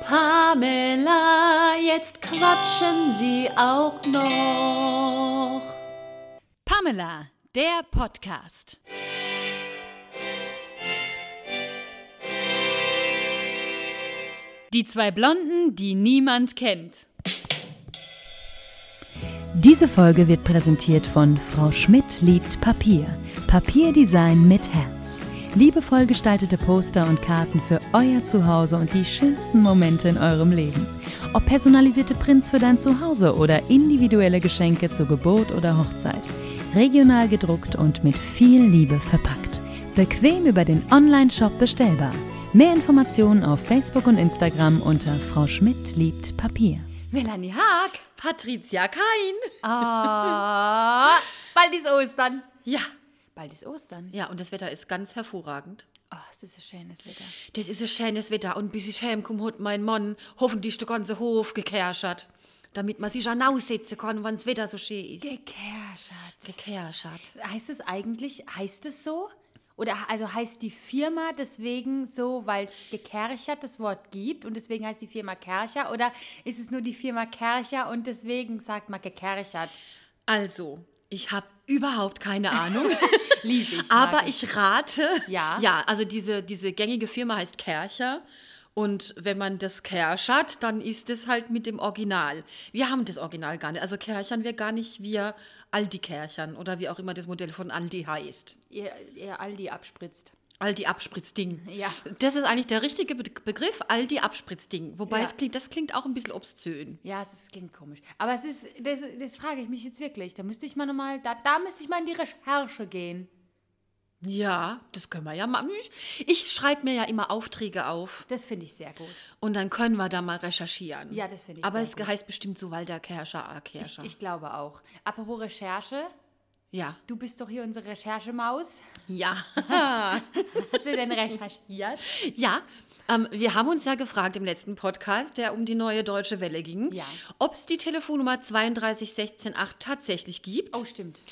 Pamela, jetzt quatschen Sie auch noch. Pamela, der Podcast. Die zwei Blonden, die niemand kennt. Diese Folge wird präsentiert von Frau Schmidt liebt Papier. Papierdesign mit Herz. Liebevoll gestaltete Poster und Karten für euer Zuhause und die schönsten Momente in eurem Leben. Ob personalisierte Prints für dein Zuhause oder individuelle Geschenke zur Geburt oder Hochzeit. Regional gedruckt und mit viel Liebe verpackt. Bequem über den Online-Shop bestellbar. Mehr Informationen auf Facebook und Instagram unter Frau Schmidt liebt Papier. Melanie Haag, Patricia Kein. Ah, bald ist Ostern. Ja, Bald ist Ostern. ja, und das Wetter ist ganz hervorragend. Oh, das ist ein schönes Wetter. Das ist ein schönes Wetter und bis ich heimkomme, hat mein Mann hoffentlich den ganzen Hof gekerschert, damit man sich auch aussetzen kann, wenn das Wetter so schön ist. Gekerschert. Gekerschert. Heißt es eigentlich, heißt es so? Oder also heißt die Firma deswegen so, weil es gekerchert das Wort gibt und deswegen heißt die Firma Kercher? Oder ist es nur die Firma Kercher und deswegen sagt man gekerchert? Also, ich habe überhaupt keine Ahnung. Lieb ich. Aber mag ich rate. Ja. Ja, also diese, diese gängige Firma heißt Kercher. Und wenn man das kerchert, dann ist es halt mit dem Original. Wir haben das Original gar nicht. Also kerchern wir gar nicht, wir Aldi kerchern oder wie auch immer das Modell von Aldi heißt. Ihr, ihr Aldi abspritzt. Aldi Abspritzding. Ja. Das ist eigentlich der richtige Be Begriff, Aldi Abspritzding. Wobei Ja. es klingt, das klingt auch ein bisschen obszön. Ja, es klingt komisch. Aber es ist, das, das frage ich mich jetzt wirklich. Da müsste ich mal nochmal, da, da müsste ich mal in die Recherche gehen. Ja, das können wir ja machen. Ich, ich schreibe mir ja immer Aufträge auf Das finde ich sehr gut. und dann können wir da mal recherchieren. Ja, das finde ich Aber es gut. heißt bestimmt so Walter Kerscher, A. Ich, Kerscher. ich glaube auch. Apropos Recherche, ja. du bist doch hier unsere Recherchemaus. Ja. Hast du denn recherchiert? ja. Ähm, wir haben uns ja gefragt im letzten Podcast, der um die neue deutsche Welle ging, Ja. ob es die Telefonnummer 32168 tatsächlich gibt. Oh, stimmt.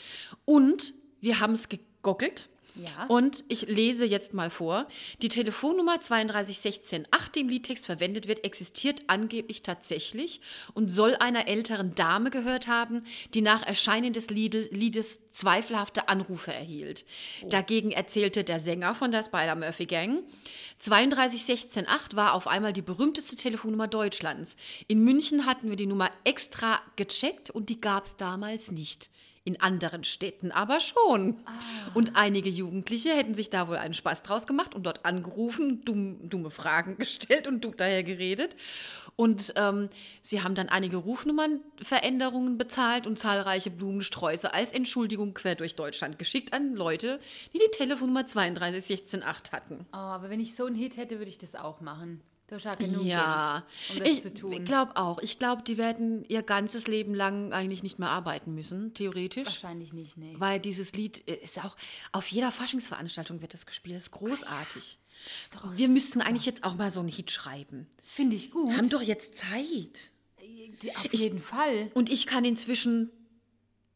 Und wir haben es gegoogelt. Ja. Und ich lese jetzt mal vor. Die Telefonnummer 32168, die im Liedtext verwendet wird, existiert angeblich tatsächlich und soll einer älteren Dame gehört haben, die nach Erscheinen des Liede- Liedes zweifelhafte Anrufe erhielt. Dagegen erzählte der Sänger von der Spider-Murphy Gang, 32168 war auf einmal die berühmteste Telefonnummer Deutschlands. In München hatten wir die Nummer extra gecheckt und die gab es damals nicht. In anderen Städten aber schon. Und einige Jugendliche hätten sich da wohl einen Spaß draus gemacht und dort angerufen, dumm, dumme Fragen gestellt und dumm daher geredet. Und ähm, sie haben dann einige Rufnummernveränderungen bezahlt und zahlreiche Blumensträuße als Entschuldigung quer durch Deutschland geschickt an Leute, die die Telefonnummer 32168 hatten. Oh, aber wenn ich so einen Hit hätte, würde ich das auch machen. Du hast ja genug Ja, Geld, um das ich zu tun. glaube auch. Ich glaube, die werden ihr ganzes Leben lang eigentlich nicht mehr arbeiten müssen, theoretisch. Wahrscheinlich nicht, nee. Weil dieses Lied äh, ist auch, auf jeder Faschingsveranstaltung wird das gespielt. Das ist großartig. ist doch auch Wir müssten eigentlich jetzt auch mal so einen Hit schreiben. Finde ich gut. Wir haben doch jetzt Zeit. Die- Auf jeden Fall. Und ich kann inzwischen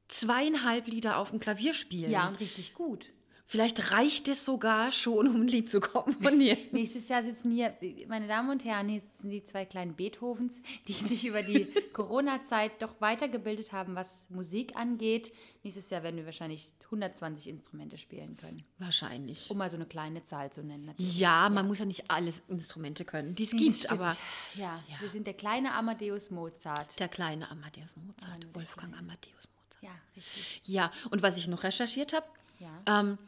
zweieinhalb Lieder auf dem Klavier spielen. Ja, und richtig gut. Vielleicht reicht es sogar schon, um ein Lied zu komponieren. Nächstes Jahr sitzen hier, meine Damen und Herren, hier sitzen die zwei kleinen Beethovens, die sich über die Corona-Zeit doch weitergebildet haben, was Musik angeht. Nächstes Jahr werden wir wahrscheinlich 120 Instrumente spielen können. Wahrscheinlich. Um mal so eine kleine Zahl zu nennen. natürlich. Ja, man muss ja nicht alle Instrumente können, die es gibt, Stimmt. aber Ja, wir sind der kleine Amadeus Mozart. der kleine Amadeus Mozart, Wolfgang Amadeus Mozart. Ja, richtig. Ja, und was ich noch recherchiert habe, Ja. ähm,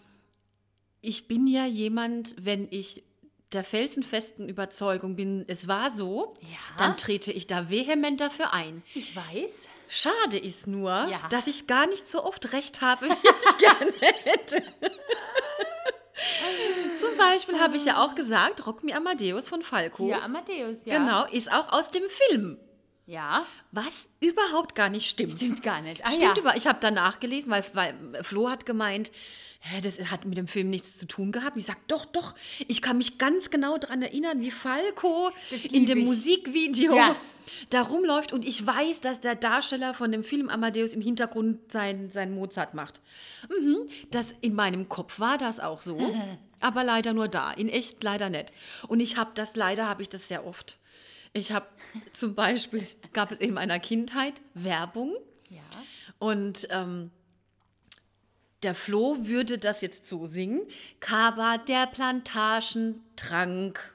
ich bin ja jemand, wenn ich der felsenfesten Überzeugung bin, es war so, Ja. dann trete ich da vehement dafür ein. Ich weiß. Schade ist nur, Ja. dass ich gar nicht so oft recht habe, wie ich gerne hätte. Zum Beispiel habe ich ja auch gesagt, Rock Me Amadeus von Falco. Ja, Amadeus, ja. Genau, ist auch aus dem Film. Ja, Was überhaupt gar nicht stimmt. stimmt gar nicht. Ah, Stimmt ja. über. Ich habe danach gelesen, weil, weil Flo hat gemeint, hä, das hat mit dem Film nichts zu tun gehabt. Ich sag, doch, doch, ich kann mich ganz genau daran erinnern, wie Falco in dem ich. Musikvideo Ja. da rumläuft und ich weiß, dass der Darsteller von dem Film Amadeus im Hintergrund sein, sein Mozart macht. Mhm, das in meinem Kopf war das auch so, aber leider nur da, in echt leider nicht. Und ich habe das, leider habe ich das sehr oft. Ich habe zum Beispiel, gab es in meiner Kindheit Werbung Ja. und ähm, der Flo würde das jetzt so singen. Kaba der Plantagentrank.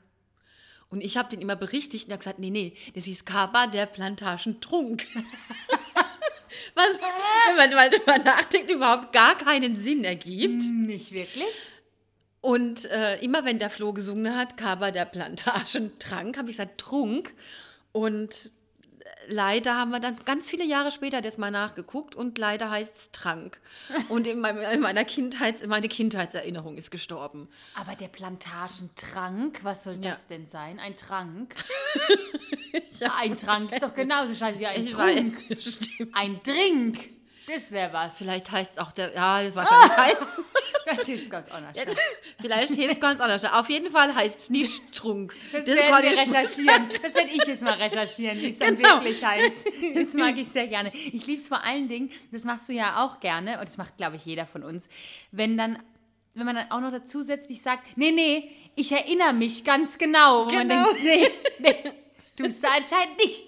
Und ich habe den immer berichtigt und er hat gesagt, nee, nee, das hieß Kaba der Plantagentrunk. Was, wenn man mal drüber nachdenkt, überhaupt gar keinen Sinn ergibt. Nicht wirklich? Und äh, immer wenn der Flo gesungen hat, Kaba der Plantagentrank, habe ich gesagt, Trunk. Und leider haben wir dann ganz viele Jahre später das mal nachgeguckt und leider heißt es Trank. Und in, meinem, in meiner Kindheits, meine Kindheitserinnerung ist gestorben. Aber der Plantagentrank, was soll Ja. das denn sein? Ein Trank? Ein Trank ist doch genauso scheiße wie ein Ich Trunk. weiß. Ein Drink, das wäre was. Vielleicht heißt es auch der, ja, das wahrscheinlich heißt, Das ist ganz anders. vielleicht heißt es ganz anders. Auf jeden Fall heißt es nicht Trunk. Das, kann werden wir recherchieren. Das werde ich jetzt mal recherchieren, wie es dann Genau. wirklich heißt. Das mag ich sehr gerne. Ich liebe es vor allen Dingen, das machst du ja auch gerne, und das macht, glaube ich, jeder von uns, wenn dann, wenn man dann auch noch dazu zusätzlich sagt, nee, nee, ich erinnere mich ganz genau. Wo man Genau. denkt, nee, nee, du bist da anscheinend nicht.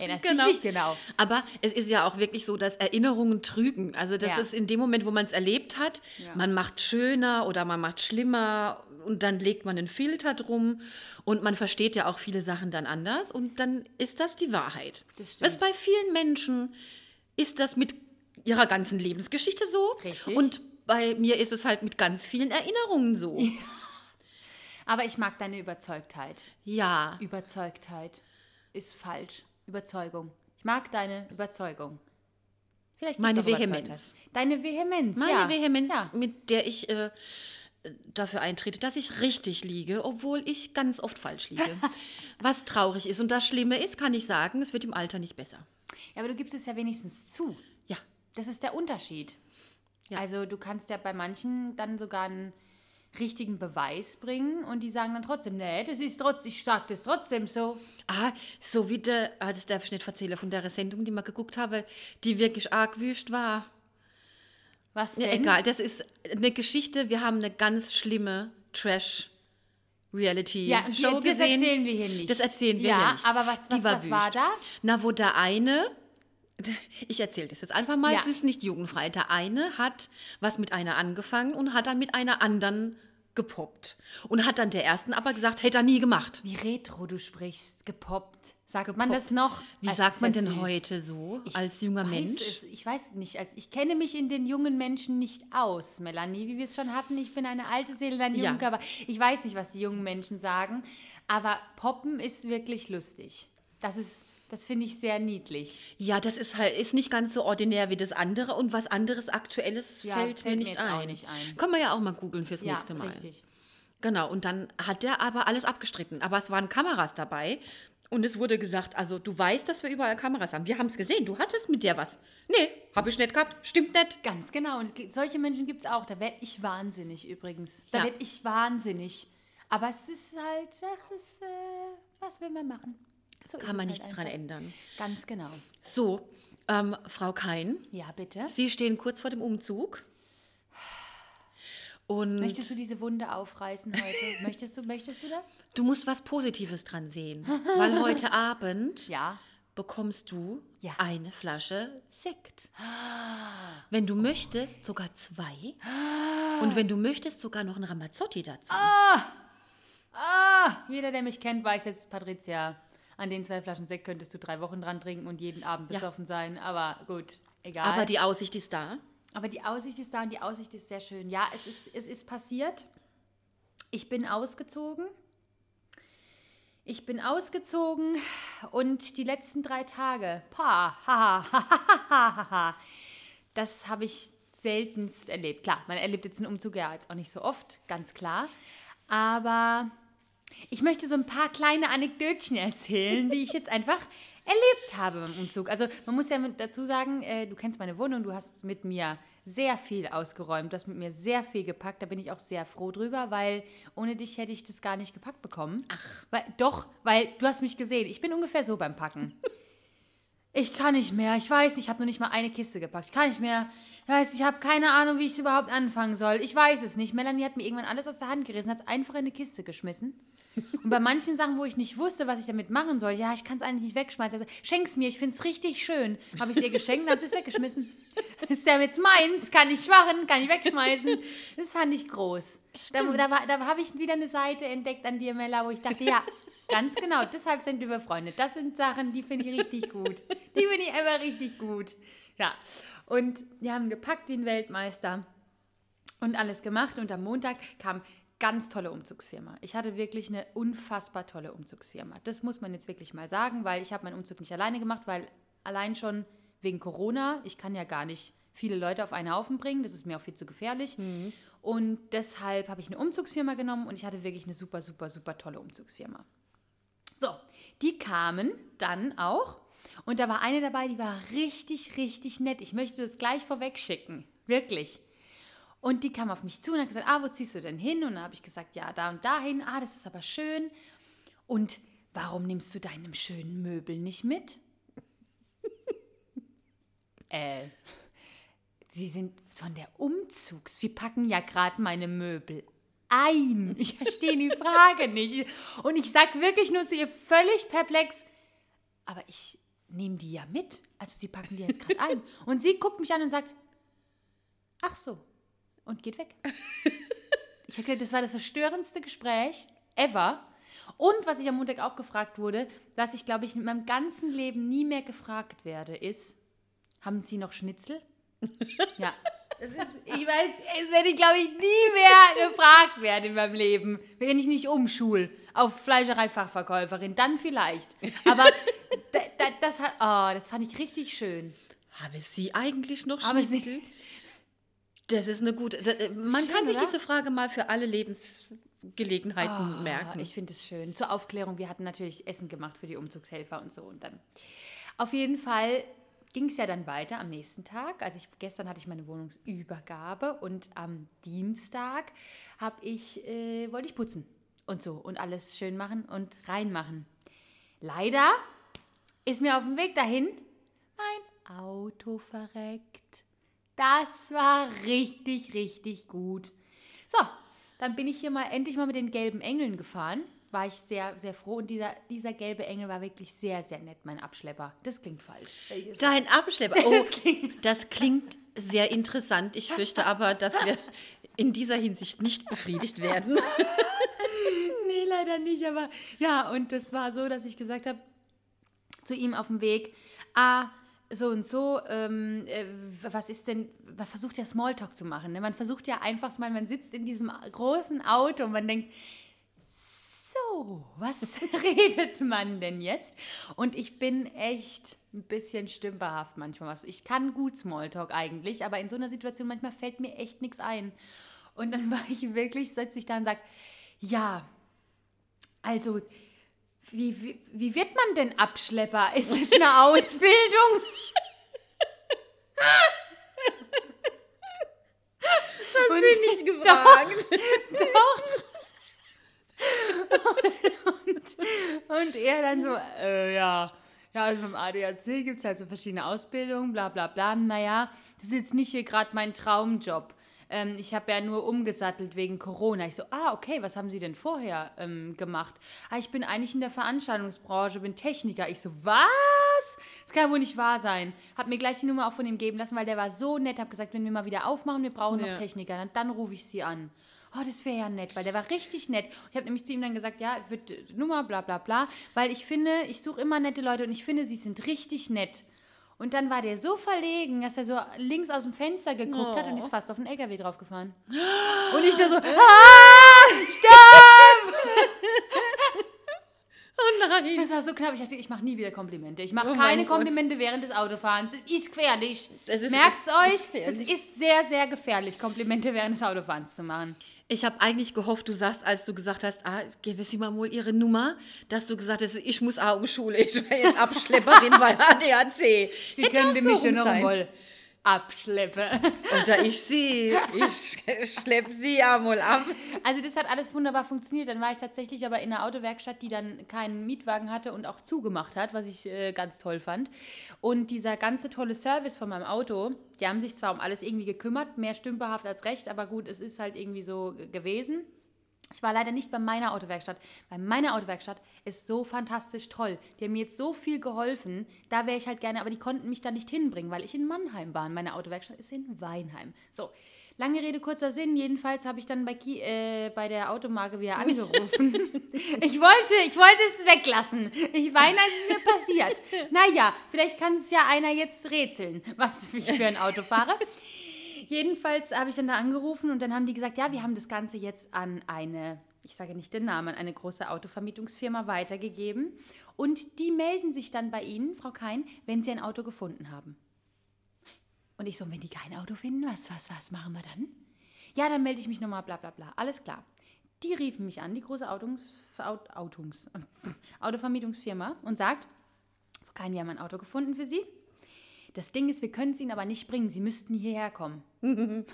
Erinnerst Genau. dich nicht genau. Aber es ist ja auch wirklich so, dass Erinnerungen trügen. Also das Ja. ist in dem Moment, wo man es erlebt hat, Ja. man macht schöner oder man macht schlimmer und dann legt man einen Filter drum und man versteht ja auch viele Sachen dann anders und dann ist das die Wahrheit. Das stimmt. Also bei vielen Menschen ist das mit ihrer ganzen Lebensgeschichte so Richtig. und bei mir ist es halt mit ganz vielen Erinnerungen so. Aber ich mag deine Überzeugtheit. Ja. Überzeugtheit ist falsch. Überzeugung. Ich mag deine Überzeugung. Vielleicht Meine. Vehemenz. Deine Vehemenz, Meine ja. Vehemenz, Ja. mit der ich äh, dafür eintrete, dass ich richtig liege, obwohl ich ganz oft falsch liege. Was traurig ist. Und das Schlimme ist, kann ich sagen, es wird im Alter nicht besser. ja, aber du gibst es ja wenigstens zu. Ja. Das ist der Unterschied. Ja. Also du kannst ja bei manchen dann sogar einen richtigen Beweis bringen und die sagen dann trotzdem, nee, das ist trotzdem, ich sag das trotzdem so. Ah, so wie der, ah, das darf ich nicht erzählen, von der Sendung, die wir geguckt haben, die wirklich arg wüst war. Was Ja, denn? egal, das ist eine Geschichte, wir haben eine ganz schlimme Trash-Reality-Show Ja, die, das gesehen. erzählen wir hier nicht. Das erzählen wir ja, hier nicht. aber was, Die was, was war da? Na, wo der eine, ich erzähle das jetzt einfach mal, Ja. es ist nicht jugendfrei. Der eine hat was mit einer angefangen und hat dann mit einer anderen gepoppt. Und hat dann der ersten aber gesagt, hätte er nie gemacht. Wie retro du sprichst, gepoppt. Sagt man das noch? Wie sagt man denn süß. heute so, Ich als junger Mensch? Es, ich weiß nicht, als ich kenne mich in den jungen Menschen nicht aus, Melanie, wie wir es schon hatten. Ich bin eine alte Seele, dein Ja. Jungkörper. Ich weiß nicht, was die jungen Menschen sagen, aber Poppen ist wirklich lustig. Das ist, das finde ich sehr niedlich. Ja, das ist halt ist nicht ganz so ordinär wie das andere und was anderes Aktuelles Ja, fällt, fällt mir nicht ein. nicht ein. Können wir ja auch mal googeln fürs Ja, nächste Mal. richtig. Genau, und dann hat der aber alles abgestritten. Aber es waren Kameras dabei und es wurde gesagt, also du weißt, dass wir überall Kameras haben. Wir haben es gesehen, du hattest mit der was. Nee, habe ich nicht gehabt, stimmt nicht. Ganz genau. Und solche Menschen gibt es auch. Da werde ich wahnsinnig übrigens. Da Ja. werde ich wahnsinnig. Aber es ist halt, das ist, äh, was will man machen? So Kann man es halt nichts dran ändern. Ganz genau. So, ähm, Frau Kein, Ja, bitte. Sie stehen kurz vor dem Umzug. Und Möchtest du diese Wunde aufreißen heute? möchtest, du, möchtest du das? du musst was Positives dran sehen. Weil heute Abend Ja. bekommst du Ja. eine Flasche Sekt. Wenn du möchtest, sogar zwei. Und wenn du möchtest, sogar noch ein Ramazzotti dazu. Ah, jeder, der mich kennt, weiß jetzt, Patricia, an den zwei Flaschen Sekt könntest du drei Wochen dran trinken und jeden Abend Ja. besoffen sein. Aber gut, egal. Aber die Aussicht ist da. Aber die Aussicht ist da und die Aussicht ist sehr schön. Ja, es ist, es ist passiert. Ich bin ausgezogen. Ich bin ausgezogen und die letzten drei Tage, pa, ha, ha, ha, ha, ha, ha, das habe ich seltenst erlebt. Klar, man erlebt jetzt einen Umzug ja jetzt auch nicht so oft, ganz klar. Aber ich möchte so ein paar kleine Anekdötchen erzählen, die ich jetzt einfach erlebt habe beim Umzug. Also man muss ja dazu sagen, äh, du kennst meine Wohnung, du hast mit mir sehr viel ausgeräumt, du hast mit mir sehr viel gepackt. Da bin ich auch sehr froh drüber, weil ohne dich hätte ich das gar nicht gepackt bekommen. Ach. Weil, doch, weil du hast mich gesehen. Ich bin ungefähr so beim Packen. Ich kann nicht mehr. Ich weiß nicht, ich habe noch nicht mal eine Kiste gepackt. Ich kann nicht mehr. Weiß, ich habe keine Ahnung, wie ich es überhaupt anfangen soll. Ich weiß es nicht. Melanie hat mir irgendwann alles aus der Hand gerissen, hat es einfach in eine Kiste geschmissen. Und bei manchen Sachen, wo ich nicht wusste, was ich damit machen soll, ja, ich kann es eigentlich nicht wegschmeißen. Also, schenk's mir, ich finde es richtig schön. Habe ich es ihr geschenkt, dann hat sie es weggeschmissen. ist ja jetzt meins, kann ich machen, kann ich wegschmeißen. Das fand ich groß. Da, da, war- da habe ich wieder eine Seite entdeckt an dir, Mella, wo ich dachte, ja, ganz genau, deshalb sind wir befreundet. Das sind Sachen, die finde ich richtig gut. Die finde ich einfach richtig gut. Ja, und wir haben gepackt wie ein Weltmeister und alles gemacht. Und am Montag kam ganz tolle Umzugsfirma. Ich hatte wirklich eine unfassbar tolle Umzugsfirma. Das muss man jetzt wirklich mal sagen, weil ich habe meinen Umzug nicht alleine gemacht, weil allein schon wegen Corona, ich kann ja gar nicht viele Leute auf einen Haufen bringen, das ist mir auch viel zu gefährlich. Und deshalb habe ich eine Umzugsfirma genommen und ich hatte wirklich eine super, super, super tolle Umzugsfirma. So, die kamen dann auch und da war eine dabei, die war richtig, richtig nett. Ich möchte das gleich vorweg schicken, wirklich. Und die kam auf mich zu und hat gesagt, ah, wo ziehst du denn hin? Und dann habe ich gesagt, ja, da und dahin. Ah, das ist aber schön. Und warum nimmst du deinem schönen Möbel nicht mit? äh, sie sind von der Umzugs. Wir packen ja gerade meine Möbel ein. Ich verstehe die Frage nicht. Und ich sag wirklich nur zu ihr völlig perplex, aber ich nehme die ja mit. Also sie packen die jetzt gerade ein. Und sie guckt mich an und sagt, ach so, und geht weg. Ich habe das war das verstörendste Gespräch ever. Und was ich am Montag auch gefragt wurde, was ich, glaube ich, in meinem ganzen Leben nie mehr gefragt werde, ist, haben Sie noch Schnitzel? ja. Ist, ich weiß, es werde ich, glaube ich, nie mehr gefragt werden in meinem Leben. Wenn ich nicht umschul auf Fleischereifachverkäuferin, dann vielleicht. Aber da, da, das, hat, oh, das fand ich richtig schön. Habe sie eigentlich noch Schnitzel? Das ist eine gute. da- äh, Man schön, kann sich oder? diese Frage mal für alle Lebensgelegenheiten Ah, merken. Ich finde es schön. Zur Aufklärung, wir hatten natürlich Essen gemacht für die Umzugshelfer und so. Und dann. Auf jeden Fall ging es ja dann weiter am nächsten Tag. Also ich, gestern hatte ich meine Wohnungsübergabe und am Dienstag habe ich, äh, wollte ich putzen und so und alles schön machen und reinmachen. Leider ist mir auf dem Weg dahin mein Auto verreckt. Das war richtig, richtig gut. So, dann bin ich hier mal endlich mal mit den gelben Engeln gefahren. War ich sehr, sehr froh. Und dieser, dieser gelbe Engel war wirklich sehr, sehr nett, mein Abschlepper. Das klingt falsch. Dein Abschlepper. Oh, das klingt sehr interessant. Ich fürchte aber, dass wir in dieser Hinsicht nicht befriedigt werden. nee, leider nicht. Aber ja, und das war so, dass ich gesagt habe zu ihm auf dem Weg, ah, so und so, ähm, äh, was ist denn, man versucht ja Smalltalk zu machen. Ne? Man versucht ja einfach mal, man sitzt in diesem großen Auto und man denkt, so, was redet man denn jetzt? Und ich bin echt ein bisschen stümperhaft manchmal. Was. Ich kann gut Smalltalk eigentlich, aber in so einer Situation manchmal fällt mir echt nichts ein. Und dann war ich wirklich, sitze ich da und sage, ja, also, wie, wie, wie wird man denn Abschlepper? Ist es eine Ausbildung? Das hast Und- du ihn nicht gefragt. Und er dann so, äh, ja. Ja, also beim ADAC gibt es halt so verschiedene Ausbildungen, bla bla bla. Naja, das ist jetzt nicht hier gerade mein Traumjob. Ähm, ich habe ja nur umgesattelt wegen Corona. Ich so, ah, okay, was haben Sie denn vorher ähm, gemacht? Ah, ich bin eigentlich in der Veranstaltungsbranche, bin Techniker. Ich so, was? Das kann ja wohl nicht wahr sein. Hab mir gleich die Nummer auch von ihm geben lassen, weil der war so nett. Hab gesagt, wenn wir mal wieder aufmachen, wir brauchen Ja. noch Techniker, dann, dann rufe ich sie an. Oh, das wäre ja nett, weil der war richtig nett. Ich habe nämlich zu ihm dann gesagt, ja, wird äh, Nummer, bla bla bla, weil ich finde, ich suche immer nette Leute und ich finde, sie sind richtig nett. Und dann war der so verlegen, dass er so links aus dem Fenster geguckt hat und ist fast auf den LKW draufgefahren. Und ich nur so, ah, stopp! Oh nein. Das war so knapp. Ich dachte, ich mache nie wieder Komplimente. Ich mache Oh keine Gott. Komplimente während des Autofahrens. Das ist gefährlich. Das ist- Merkt's das ist euch? Es ist sehr, sehr gefährlich, Komplimente während des Autofahrens zu machen. Ich habe eigentlich gehofft, du sagst, als du gesagt hast, ah, gebe sie mal mal ihre Nummer, dass du gesagt hast, ich muss auch um Schule, ich wäre jetzt Abschlepperin bei ADAC. Sie könnte mich schon noch mal. Abschleppe. Und da ich sie, ich schlepp sie einmal ab. Also das hat alles wunderbar funktioniert. Dann war ich tatsächlich aber in einer Autowerkstatt, die dann keinen Mietwagen hatte und auch zugemacht hat, was ich äh, ganz toll fand. Und dieser ganze tolle Service von meinem Auto, die haben sich zwar um alles irgendwie gekümmert, mehr stümperhaft als recht, aber gut, es ist halt irgendwie so gewesen. Ich war leider nicht bei meiner Autowerkstatt, weil meine Autowerkstatt ist so fantastisch toll. Die haben mir jetzt so viel geholfen. Da wäre ich halt gerne, aber die konnten mich da nicht hinbringen, weil ich in Mannheim war. Meine Autowerkstatt ist in Weinheim. So, lange Rede, kurzer Sinn. Jedenfalls habe ich dann bei, Ki äh, bei der Automarke wieder angerufen. ich, wollte, ich wollte es weglassen. Ich weine, als es mir passiert. Naja, vielleicht kann es ja einer jetzt rätseln, was ich für ein Auto fahre. Jedenfalls habe ich dann da angerufen und dann haben die gesagt, ja, wir haben das Ganze jetzt an eine, ich sage nicht den Namen, an eine große Autovermietungsfirma weitergegeben. Und die melden sich dann bei Ihnen, Frau Kein, wenn sie ein Auto gefunden haben. Und ich so, wenn die kein Auto finden, was, was, was machen wir dann? Ja, dann melde ich mich nochmal, bla bla bla. Alles klar. Die riefen mich an, die große Autungs, Aut, Autungs, Autovermietungsfirma, und sagt, Frau Kein, wir haben ein Auto gefunden für Sie. Das Ding ist, wir können es Ihnen aber nicht bringen. Sie müssten hierher kommen.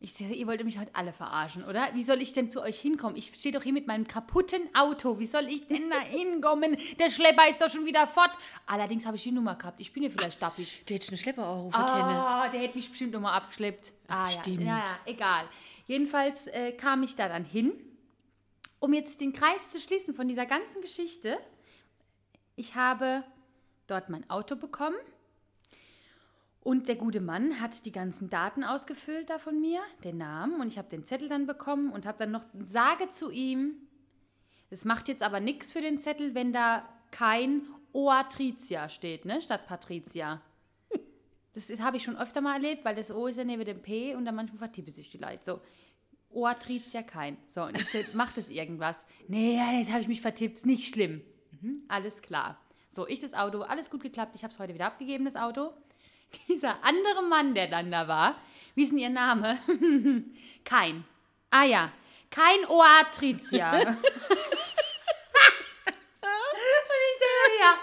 ich sehe, ihr wollt mich heute alle verarschen, oder? Wie soll ich denn zu euch hinkommen? Ich stehe doch hier mit meinem kaputten Auto. Wie soll ich denn da hinkommen? Der Schlepper ist doch schon wieder fort. Allerdings habe ich die Nummer gehabt. Ich bin ja vielleicht stappig. Der hätte einen Schlepper anrufen Ah, der hätte mich bestimmt nochmal abgeschleppt. Ah, ja. Bestimmt. ja, ja, egal. Jedenfalls äh, kam ich da dann hin, um jetzt den Kreis zu schließen von dieser ganzen Geschichte. Ich habe dort mein Auto bekommen und der gute Mann hat die ganzen Daten ausgefüllt da von mir, den Namen, und ich habe den Zettel dann bekommen und habe dann noch sage zu ihm, es macht jetzt aber nichts für den Zettel, wenn da kein Oatricia steht, ne, statt Patricia. Das habe ich schon öfter mal erlebt, weil das O ist ja neben dem P und dann manchmal vertippe sich die Leute. So, Oatricia kein. So, und ich so, macht das irgendwas? Nee, ja, jetzt habe ich mich vertippt, ist nicht schlimm. Mhm, alles klar. So, ich das Auto, alles gut geklappt, ich habe es heute wieder abgegeben, das Auto. Dieser andere Mann, der dann da war, wie ist denn ihr Name? Kein. Ah ja, kein Oatricia. und ich denke, ja,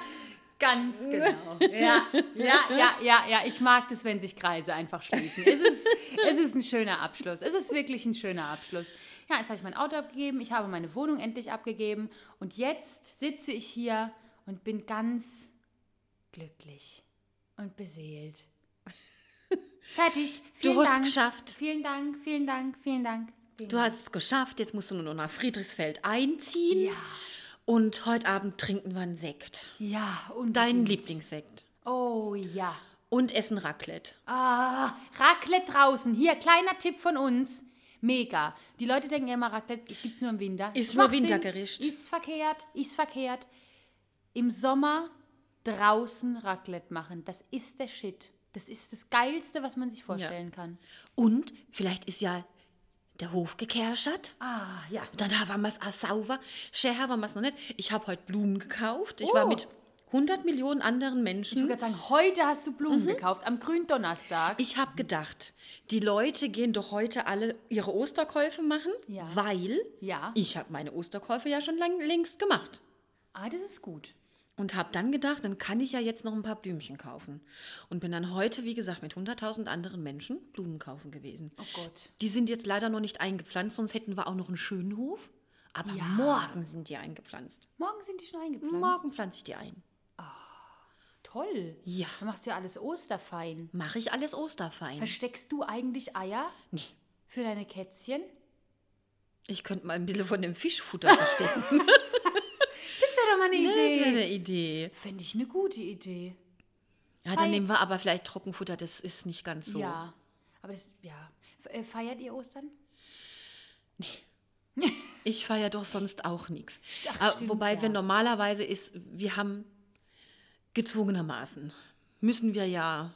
ganz genau. Ja, ja, ja, ja, ja, ich mag das, wenn sich Kreise einfach schließen. Es ist, es ist ein schöner Abschluss. Es ist wirklich ein schöner Abschluss. Ja, jetzt habe ich mein Auto abgegeben, ich habe meine Wohnung endlich abgegeben und jetzt sitze ich hier und bin ganz glücklich und beseelt. Fertig. Vielen Du hast Dank. geschafft. Vielen Dank, vielen Dank, vielen Dank. Vielen Du hast es geschafft, jetzt musst du nur noch nach Friedrichsfeld einziehen. Ja. Und heute Abend trinken wir einen Sekt. Ja, und Deinen Lieblingssekt. Oh ja. Und essen Raclette. Ah, Raclette draußen. Hier, kleiner Tipp von uns. Mega. Die Leute denken ja immer, Raclette gibt es nur im Winter. Ist nur. Wintergericht. Ist verkehrt, ist verkehrt. Im Sommer draußen Raclette machen. Das ist der Shit. Das ist das Geilste, was man sich vorstellen kann. Und vielleicht ist ja der Hof gekerschert. Ah, ja. Und dann haben wir es auch sauber. Schär haben wir es noch nicht. Ich habe heute Blumen gekauft. Ich war Oh. mit 100 Millionen anderen Ich Menschen. würde gerade sagen, heute hast du Blumen gekauft, am Gründonnerstag. Ich habe gedacht, die Leute gehen doch heute alle ihre Osterkäufe machen, Ja. weil Ja. ich habe meine Osterkäufe ja schon lang, längst gemacht. Ah, das ist gut. Und habe dann gedacht, dann kann ich ja jetzt noch ein paar Blümchen kaufen. Und bin dann heute, wie gesagt, mit 100.000 anderen Menschen Blumen kaufen gewesen. Oh Gott. Die sind jetzt leider noch nicht eingepflanzt, sonst hätten wir auch noch einen schönen Hof. Aber Ja. morgen sind die eingepflanzt. Morgen sind die schon eingepflanzt. Morgen pflanze ich die ein. Toll. Ja. Dann machst du ja alles Osterfein. Mache ich alles Osterfein. Versteckst du eigentlich Eier nee. für deine Kätzchen? Ich könnte mal ein bisschen von dem Fischfutter verstecken. Das wäre mal eine das wäre Idee. eine Idee. Fände ich eine gute Idee. Ja, dann nehmen wir aber vielleicht Trockenfutter, das ist nicht ganz so. Ja. Aber das, ja. Äh, Feiert ihr Ostern? Ich feiere doch sonst auch nichts. Stimmt, Wobei ja. wir normalerweise ist, wir haben gezwungenermaßen, müssen wir ja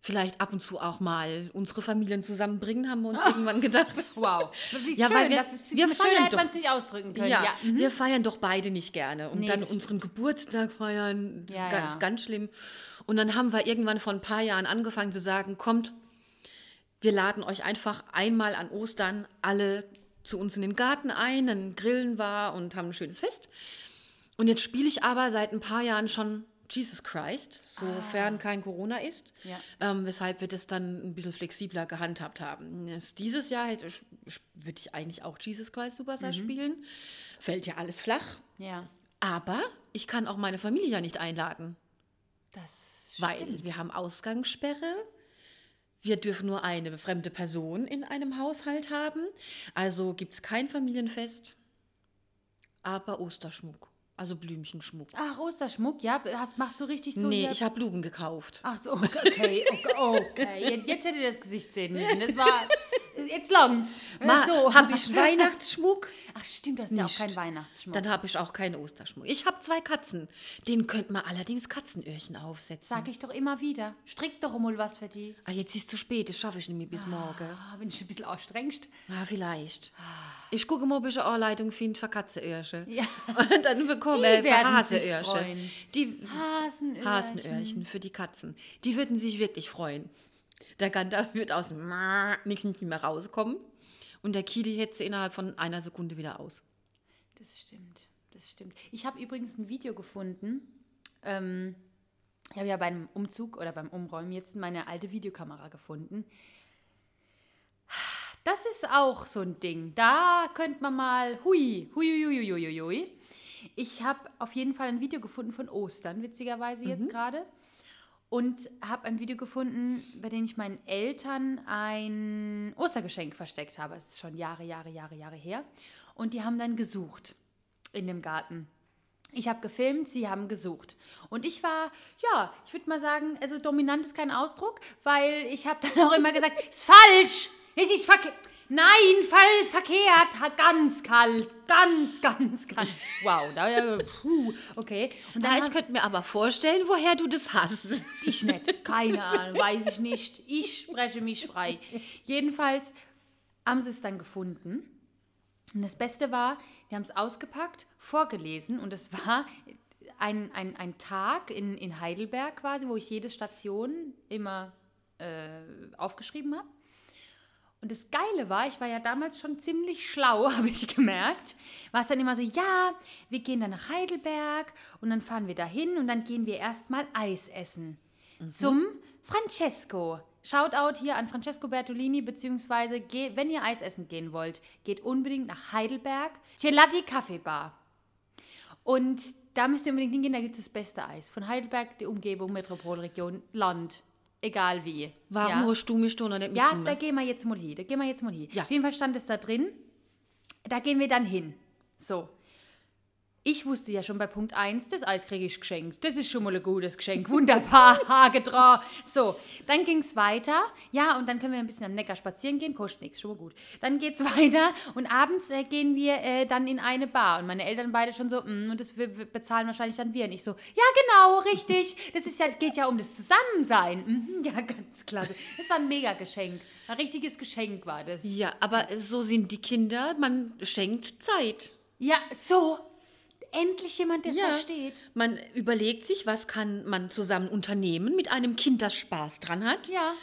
vielleicht ab und zu auch mal unsere Familien zusammenbringen, haben wir uns irgendwann gedacht. Wow. Wie Ja, schön, weil wir- das wir feiern hätte doch. man es nicht ausdrücken können. Ja, Ja. mhm. wir feiern doch beide nicht gerne. Und Nee, dann unseren Geburtstag feiern, das Ja, ist, ganz, ja. ist ganz schlimm. Und dann haben wir irgendwann vor ein paar Jahren angefangen zu sagen, kommt, wir laden euch einfach einmal an Ostern alle zu uns in den Garten ein, dann grillen wir und haben ein schönes Fest. Und jetzt spiele ich aber seit ein paar Jahren schon Jesus Christ, sofern kein Corona ist. Ja. Ähm, weshalb wir das dann ein bisschen flexibler gehandhabt haben. Das, dieses Jahr hätte, ich- würde ich eigentlich auch Jesus Christ Superstar spielen. Fällt ja alles flach. Ja, Aber ich kann auch meine Familie ja nicht einladen, das weil stimmt. wir haben Ausgangssperre. Wir dürfen nur eine fremde Person in einem Haushalt haben. Also gibt es kein Familienfest, aber Osterschmuck, also Blümchenschmuck. Ach, Osterschmuck, ja, hast, machst du richtig so nee, ich habe Blumen gekauft. Ach so, okay, okay, okay. Jetzt, jetzt hätte ihr das Gesicht sehen müssen. Das war, jetzt langt's. Ma, so. habe ich Weihnachtsschmuck? Ach stimmt, du hast ja auch keinen Weihnachtsschmuck. Dann habe ich auch keinen Osterschmuck. Ich habe zwei Katzen. Denen könnte man allerdings Katzenöhrchen aufsetzen. Sag ich doch immer wieder. Strick doch mal was für die. Ah, jetzt ist es zu spät, das schaffe ich nicht mehr bis morgen. Ah, wenn du ein bisschen anstrengst. Ah, vielleicht. Ich gucke mal, ob ich eine Anleitung finde für Katzenöhrchen. Ja. Und dann bekomme ich für Hasenöhrchen. Die Hasenöhrchen. Hasenöhrchen für die Katzen. Die würden sich wirklich freuen. Der Ganda wird aus dem nichts nicht mehr rauskommen. Und der Kili hetze innerhalb von einer Sekunde wieder aus. Das stimmt, das stimmt. Ich habe übrigens ein Video gefunden. Ähm, ich habe ja beim Umzug oder beim Umräumen jetzt meine alte Videokamera gefunden. Das ist auch so ein Ding. Da könnte man mal, hui, hui, hui, hui, hui, hui, hui. Ich habe auf jeden Fall ein Video gefunden von Ostern, witzigerweise jetzt gerade. Und habe ein Video gefunden, bei dem ich meinen Eltern ein Ostergeschenk versteckt habe. Es ist schon Jahre, Jahre, Jahre, Jahre her. Und die haben dann gesucht in dem Garten. Ich habe gefilmt, sie haben gesucht. Und ich war, ja, ich würde mal sagen, also dominant ist kein Ausdruck, weil ich habe dann auch immer gesagt, ist falsch, es ist verkehrt. Nein, fall verkehrt, ganz kalt, ganz, ganz kalt. Wow, da, äh, puh, okay. Und dann Ja, ich könnte mir aber vorstellen, woher du das hast. ich nicht, keine Ahnung, weiß ich nicht. Ich spreche mich frei. Jedenfalls haben sie es dann gefunden. Und das Beste war, die haben es ausgepackt, vorgelesen und es war ein, ein, ein Tag in, in Heidelberg quasi, wo ich jede Station immer äh, aufgeschrieben habe. Und das Geile war, ich war ja damals schon ziemlich schlau, habe ich gemerkt. War es dann immer so, ja, wir gehen dann nach Heidelberg und dann fahren wir dahin und dann gehen wir erstmal Eis essen. Zum Francesco. Shoutout hier an Francesco Bertolini, beziehungsweise geht, wenn ihr Eis essen gehen wollt, geht unbedingt nach Heidelberg. Gelati Kaffeebar. Und da müsst ihr unbedingt hingehen, da gibt es das beste Eis. Von Heidelberg, die Umgebung, Metropolregion, Land. Egal wie. Warum ja? hast du mich da noch nicht Ja, da gehen wir jetzt mal hin. Da gehen wir jetzt mal hin. Ja. Auf jeden Fall stand es da drin. Da gehen wir dann hin. So. Ich wusste ja schon bei Punkt 1, das Eis kriege ich geschenkt. Das ist schon mal ein gutes Geschenk. Wunderbar, Hage dran. So, dann ging es weiter. Ja, und dann können wir ein bisschen am Neckar spazieren gehen. Kostet nichts, schon mal gut. Dann geht es weiter und abends äh, gehen wir äh, dann in eine Bar. Und meine Eltern beide schon so, mm, und das bezahlen wahrscheinlich dann wir. Und ich so, ja genau, richtig. Das ist ja, geht ja um das Zusammensein. Mhm, ja, ganz klasse. Das war ein mega Geschenk. Ein richtiges Geschenk war das. ja, aber so sind die Kinder, man schenkt Zeit. Ja, so. Endlich jemand, der es Ja. versteht. Man überlegt sich, was kann man zusammen unternehmen mit einem Kind, das Spaß dran hat. Ja.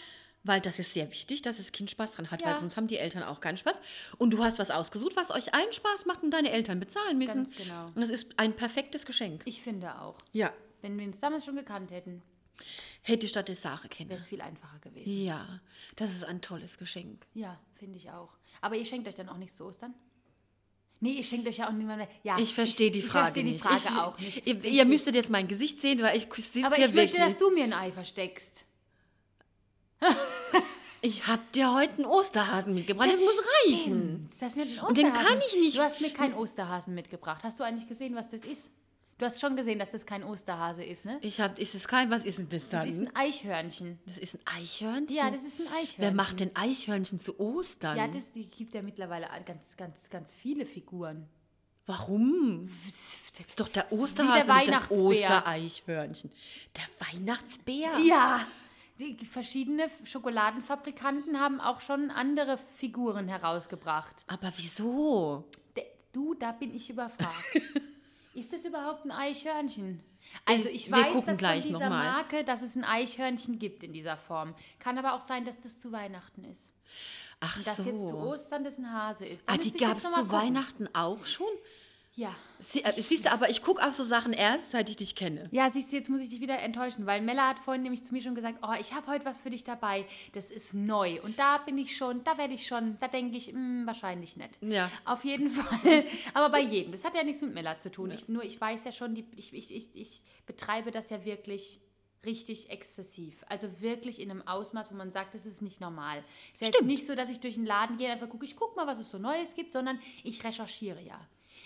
Weil das ist sehr wichtig, dass das Kind Spaß dran hat, Ja. weil sonst haben die Eltern auch keinen Spaß. Und du hast was ausgesucht, was euch allen Spaß macht und deine Eltern bezahlen müssen. Ganz genau. Und das ist ein perfektes Geschenk. Ich finde auch. Ja. Wenn wir uns damals schon gekannt hätten, Hätte ich statt der Sache kennen. wäre es viel einfacher gewesen. Ja, das ist ein tolles Geschenk. Ja, finde ich auch. Aber ihr schenkt euch dann auch nichts zu Ostern? Nee, ihr schenkt euch ja auch niemand. Ja, Ich verstehe die Frage Ich nicht. verstehe die Frage auch nicht. Ihr, ihr müsstet jetzt mein Gesicht sehen, weil ich sitze Aber ich möchte, dass du mir ein Ei versteckst. ich habe dir heute einen Osterhasen mitgebracht. Das, muss reichen. Das mir ein Und den Osterhasen. kann ich nicht- Du hast mir keinen Osterhasen mitgebracht. Hast du eigentlich gesehen, was das ist? Du hast schon gesehen, dass das kein Osterhase ist, ne? Ich habe, ist es kein, was ist denn das Das dann? ist ein Eichhörnchen. das ist ein Eichhörnchen? Ja, das ist ein Eichhörnchen. Wer macht denn Eichhörnchen zu Ostern? Ja, das die gibt ja mittlerweile ganz, ganz, ganz viele Figuren. Warum? Das ist doch der wie der Osterhase, nicht das. Ostereichhörnchen. Der Weihnachtsbär? Ja, die verschiedene Schokoladenfabrikanten haben auch schon andere Figuren herausgebracht. Aber wieso? Du, da bin ich überfragt. ist das überhaupt ein Eichhörnchen? Also Ich- ich weiß, dass gleich von noch dieser. Marke, dass es ein Eichhörnchen gibt in dieser Form. Kann aber auch sein, dass das zu Weihnachten ist. Ach dass so. jetzt zu Ostern das ein Hase ist. Da ah, die gab es zu gucken. Weihnachten auch schon? Ja. Sie, äh, siehst du, aber ich gucke auf so Sachen erst, seit ich dich kenne. Ja, siehst du, jetzt muss ich dich wieder enttäuschen, weil Mella hat vorhin nämlich zu mir schon gesagt, oh, ich habe heute was für dich dabei, das ist neu. Und da bin ich schon, da werde ich schon, da denke ich, hm, wahrscheinlich nicht. Ja. Auf jeden Fall. Aber bei jedem. Das hat ja nichts mit Mella zu tun. Ich, nur ich weiß ja schon, die, ich, ich, ich, ich betreibe das ja wirklich richtig exzessiv. Also wirklich in einem Ausmaß, wo man sagt, das ist nicht normal. Es ist ja nicht so, dass ich durch den Laden gehe und einfach gucke, ich gucke mal, was es so Neues gibt, sondern ich recherchiere ja.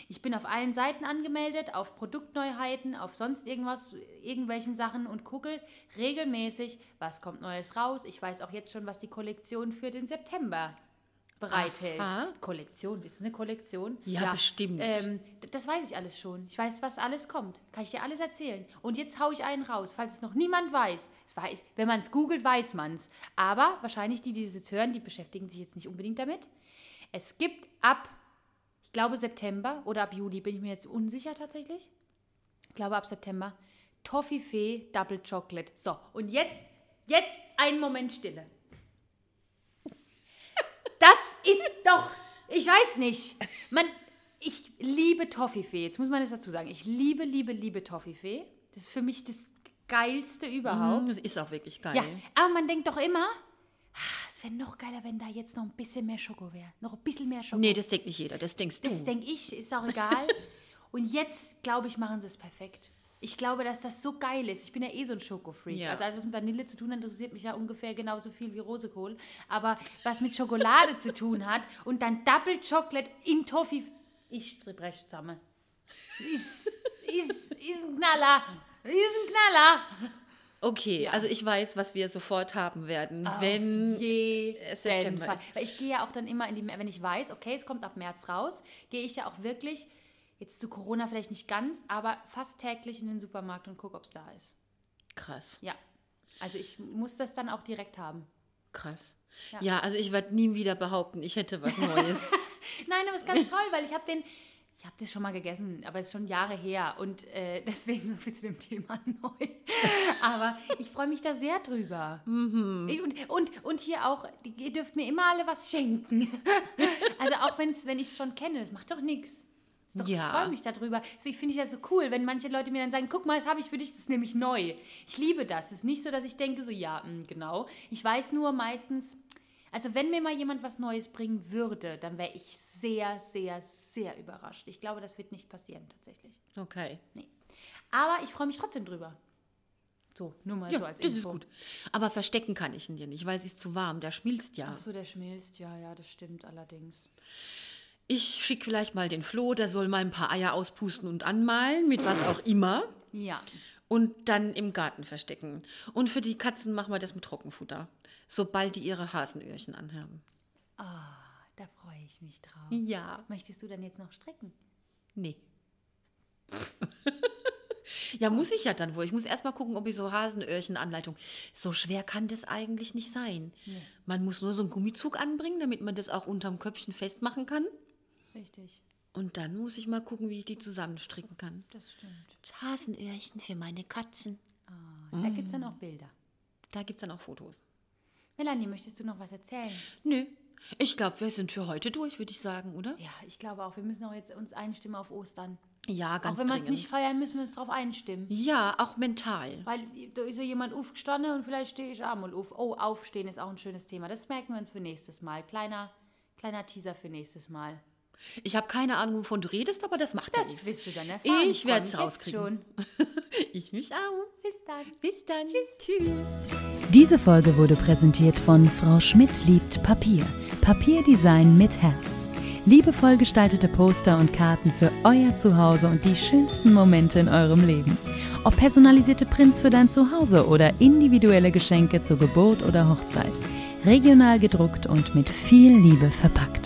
Ich bin auf allen Seiten angemeldet, auf Produktneuheiten, auf sonst irgendwas, irgendwelchen Sachen und gucke regelmäßig, was kommt Neues raus. Ich weiß auch jetzt schon, was die Kollektion für den September bereithält. Aha. Kollektion, ist es eine Kollektion? Ja, bestimmt. Ähm, das weiß ich alles schon. Ich weiß, was alles kommt. Kann ich dir alles erzählen. Und jetzt haue ich einen raus, falls es noch niemand weiß. Es weiß wenn man es googelt, weiß man es. Aber wahrscheinlich die, die das jetzt hören, die beschäftigen sich jetzt nicht unbedingt damit. Es gibt ab, ich glaube September oder ab Juli, bin ich mir jetzt unsicher tatsächlich. Ich glaube ab September. Toffifee Double Chocolate. So, und jetzt, jetzt einen Moment Stille. Das ist doch, ich weiß nicht. Man, ich liebe Toffifee. Jetzt muss man das dazu sagen. Ich liebe, liebe, liebe Toffifee. Das ist für mich das geilste überhaupt. Mhm, Das ist auch wirklich geil. Ja, aber man denkt doch immer, es wäre noch geiler, wenn da jetzt noch ein bisschen mehr Schoko wäre. Noch ein bisschen mehr Schoko. Nee, das denkt nicht jeder, das denkst du. Das denke ich, ist auch egal. Und jetzt, glaube ich, machen sie es perfekt. Ich glaube, dass das so geil ist. Ich bin ja eh so ein Schokofreak. Ja. Also alles, was mit Vanille zu tun hat, interessiert mich ja ungefähr genauso viel wie Rosekohl. Aber was mit Schokolade zu tun hat und dann Double Chocolate in Toffee, ich breche zusammen. Ist, ist, ist ein Knaller. Ist ein Knaller. Okay, Ja. also ich weiß, was wir sofort haben werden, Auf wenn September Fall. ist. Weil ich gehe ja auch dann immer in die, wenn ich weiß, okay, es kommt ab März raus, gehe ich ja auch wirklich, jetzt zu Corona vielleicht nicht ganz, aber fast täglich in den Supermarkt und gucke, ob es da ist. krass, Ja. Also ich muss das dann auch direkt haben. krass. Ja. Ja, also ich werde nie wieder behaupten, ich hätte was Neues. Nein, aber es ist ganz toll, weil ich habe den, ich habe das schon mal gegessen, aber es ist schon Jahre her und äh, deswegen so viel zu dem Thema neu. Aber ich freue mich da sehr drüber. Mhm. Und, und, und hier auch, ihr dürft mir immer alle was schenken. Also auch wenn's, wenn ich es schon kenne, das macht doch nichts. Ich Ja. freue mich darüber. Deswegen finde ich das so cool, wenn manche Leute mir dann sagen, guck mal, das habe ich für dich, das ist nämlich neu. Ich liebe das. Es ist nicht so, dass ich denke, so ja, mh, genau. Ich weiß nur meistens, also wenn mir mal jemand was Neues bringen würde, dann wäre ich sehr, sehr, sehr überrascht. Ich glaube, das wird nicht passieren tatsächlich. Okay. Aber ich freue mich trotzdem drüber. So, nur mal Ja, so als das ist Info. gut. Aber verstecken kann ich ihn dir nicht, weil es ist zu warm, der schmilzt ja. Ach so, der schmilzt. Ja, ja, das stimmt allerdings. Ich schicke vielleicht mal den Flo, der soll mal ein paar Eier auspusten und anmalen, mit was auch immer. Ja. Und dann im Garten verstecken. Und für die Katzen machen wir das mit Trockenfutter. Sobald die ihre Hasenöhrchen anhaben. Ah, da freue ich mich drauf. Ja. Möchtest du dann jetzt noch stricken? Nee. ja, muss ich ja dann wohl. Ich muss erst mal gucken, ob ich so Hasenöhrchen-Anleitung. So schwer kann das eigentlich nicht sein. Man muss nur so einen Gummizug anbringen, damit man das auch unterm Köpfchen festmachen kann. Richtig, Und dann muss ich mal gucken, wie ich die zusammenstricken kann. das stimmt. Hasenöhrchen für meine Katzen. Ah, Da gibt es dann auch Bilder. Da gibt es dann auch Fotos. Melanie, möchtest du noch was erzählen? Nö. Ich glaube, wir sind für heute durch, würde ich sagen, oder? Ja, ich glaube auch, wir müssen auch jetzt uns einstimmen auf Ostern. Ja, Auch ganz wenn wir es nicht feiern, müssen wir uns darauf einstimmen. ja, auch mental. Weil da ist ja jemand aufgestanden und vielleicht stehe ich auch mal auf. Oh, aufstehen ist auch ein schönes Thema. Das merken wir uns für nächstes Mal. Kleiner, kleiner Teaser für nächstes Mal. Ich habe keine Ahnung, wovon du redest, aber das macht ja Das nichts. wirst du dann erfahren. Ich werde es rauskriegen. Ich mich auch. Bis dann. Bis dann. Tschüss. Tschüss. Diese Folge wurde präsentiert von Frau Schmidt liebt Papier. Papierdesign mit Herz. Liebevoll gestaltete Poster und Karten für euer Zuhause und die schönsten Momente in eurem Leben. Ob personalisierte Prints für dein Zuhause oder individuelle Geschenke zur Geburt oder Hochzeit. Regional gedruckt und mit viel Liebe verpackt.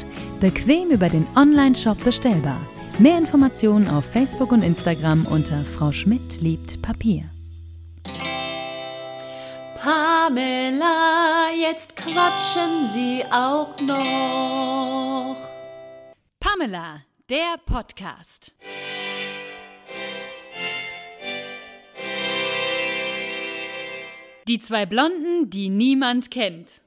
Bequem über den Online-Shop bestellbar. Mehr Informationen auf Facebook und Instagram unter Frau Schmidt liebt Papier. Pamela, jetzt quatschen Sie auch noch. Pamela, der Podcast. Die zwei Blonden, die niemand kennt.